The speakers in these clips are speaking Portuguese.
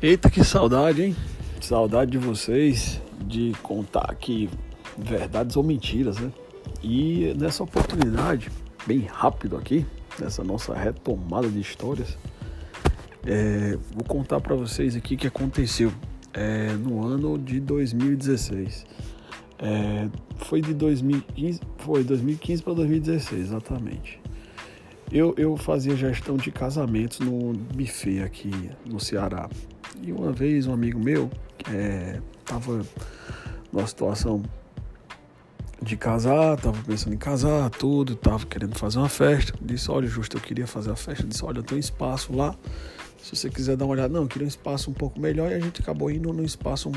Eita, que saudade, hein? Saudade de vocês, de contar aqui verdades ou mentiras, né? E nessa oportunidade, bem rápido aqui, nessa nossa retomada de histórias, é, vou contar para vocês aqui o que aconteceu é, no ano de 2016. É, foi de 2015, foi 2015 para 2016, exatamente. Eu, eu fazia gestão de casamentos no buffet aqui no Ceará. E uma vez um amigo meu estava é, numa situação de casar, tava pensando em casar, tudo, tava querendo fazer uma festa. Disse, olha, justo, eu queria fazer a festa. Disse, olha, tenho espaço lá. Se você quiser dar uma olhada, não, eu queria um espaço um pouco melhor e a gente acabou indo num espaço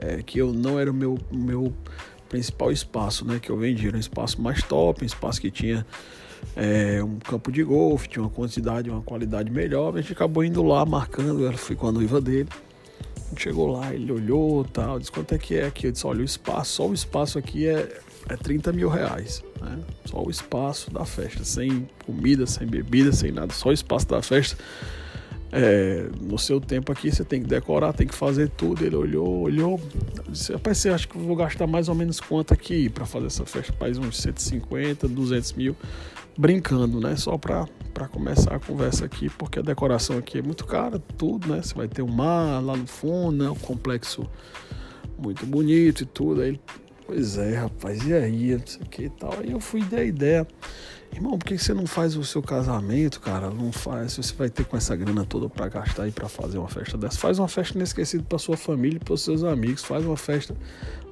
é, que eu não era o meu, meu principal espaço, né? Que eu vendi. Era um espaço mais top, um espaço que tinha é, um campo de golfe, tinha uma quantidade, uma qualidade melhor. A gente acabou indo lá, marcando, ela foi com a noiva dele. Chegou lá, ele olhou tal, disse quanto é que é aqui. Eu disse, olha, o espaço, só o espaço aqui é, é 30 mil reais. Né? Só o espaço da festa, sem comida, sem bebida, sem nada, só o espaço da festa. É, no seu tempo aqui você tem que decorar, tem que fazer tudo. Ele olhou, olhou. Disse, Rapaz, você acha que eu vou gastar mais ou menos quanto aqui para fazer essa festa? Faz uns 150, 200 mil brincando, né? Só para começar a conversa aqui, porque a decoração aqui é muito cara, tudo, né? Você vai ter um mar lá no fundo, né? Um complexo muito bonito e tudo. Aí, pois é, rapaz, e aí? Não sei o que e tal. Aí eu fui dar ideia. Irmão, por que você não faz o seu casamento, cara? Não faz. Você vai ter com essa grana toda para gastar e para fazer uma festa dessa. Faz uma festa inesquecida para sua família e para seus amigos. Faz uma festa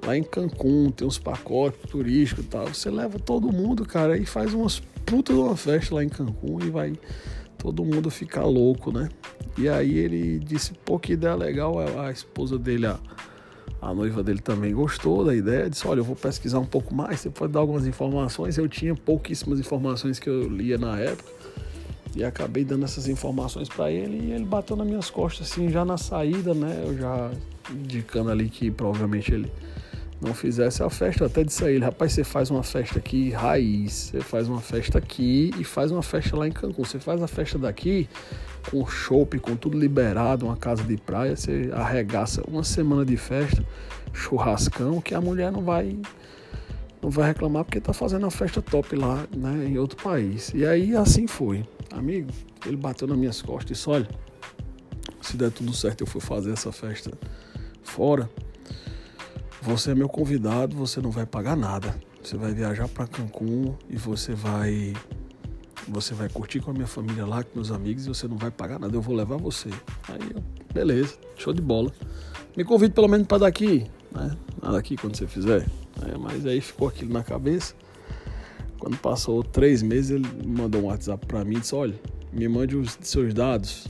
lá em Cancún, tem uns pacotes turísticos e tal. Você leva todo mundo, cara, e faz umas puta de uma festa lá em Cancún e vai todo mundo ficar louco, né? E aí ele disse, pô, que ideia legal. A esposa dele, a a noiva dele também gostou da ideia, disse: Olha, eu vou pesquisar um pouco mais, você pode dar algumas informações. Eu tinha pouquíssimas informações que eu lia na época e acabei dando essas informações para ele e ele bateu nas minhas costas, assim, já na saída, né? Eu já indicando ali que provavelmente ele não fizesse a festa. Eu até disse a ele: Rapaz, você faz uma festa aqui raiz, você faz uma festa aqui e faz uma festa lá em Cancún. Você faz a festa daqui com chopp, com tudo liberado, uma casa de praia, você arregaça uma semana de festa, churrascão, que a mulher não vai não vai reclamar porque tá fazendo a festa top lá, né, em outro país. E aí assim foi. Amigo, ele bateu nas minhas costas e disse: "Olha, se der tudo certo eu for fazer essa festa fora, você é meu convidado, você não vai pagar nada. Você vai viajar para Cancún e você vai você vai curtir com a minha família lá, com meus amigos, e você não vai pagar nada, eu vou levar você. Aí eu, beleza, show de bola. Me convide pelo menos para daqui, né? Daqui quando você fizer. É, mas aí ficou aquilo na cabeça. Quando passou três meses, ele mandou um WhatsApp para mim e disse: Olha, me mande os seus dados.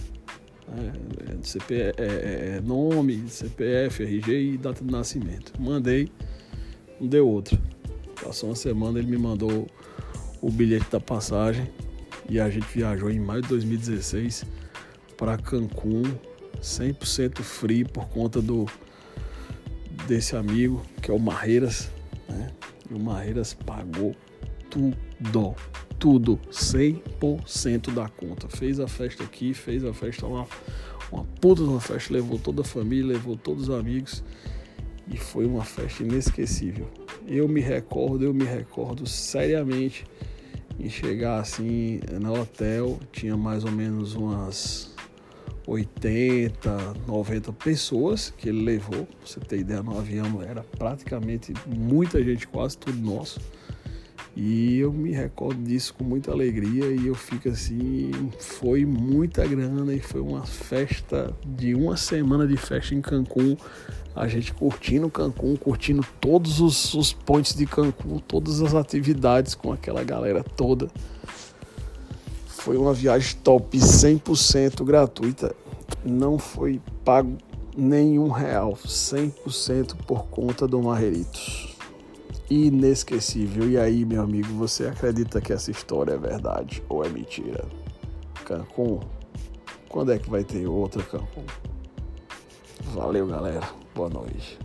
É, é, CP, é, é, é, nome, CPF, RG e data de nascimento. Mandei, não deu outra. Passou uma semana, ele me mandou o bilhete da passagem e a gente viajou em maio de 2016 para Cancún, 100% free por conta do desse amigo que é o Marreiras, né? E o Marreiras pagou tudo, tudo, 100% da conta. Fez a festa aqui, fez a festa lá, uma puta de uma festa, levou toda a família, levou todos os amigos e foi uma festa inesquecível. Eu me recordo, eu me recordo seriamente em chegar assim no hotel, tinha mais ou menos umas 80, 90 pessoas que ele levou. Pra você ter ideia, no avião era praticamente muita gente, quase tudo nosso. E eu me recordo disso com muita alegria e eu fico assim, foi muita grana e foi uma festa de uma semana de festa em Cancún a gente curtindo Cancún, curtindo todos os, os pontos de Cancún, todas as atividades com aquela galera toda. Foi uma viagem top, 100% gratuita. Não foi pago nenhum real, 100% por conta do Marreritos. Inesquecível. E aí, meu amigo, você acredita que essa história é verdade ou é mentira? Cancún? Quando é que vai ter outra Cancún? Valeu, galera. Boa noite.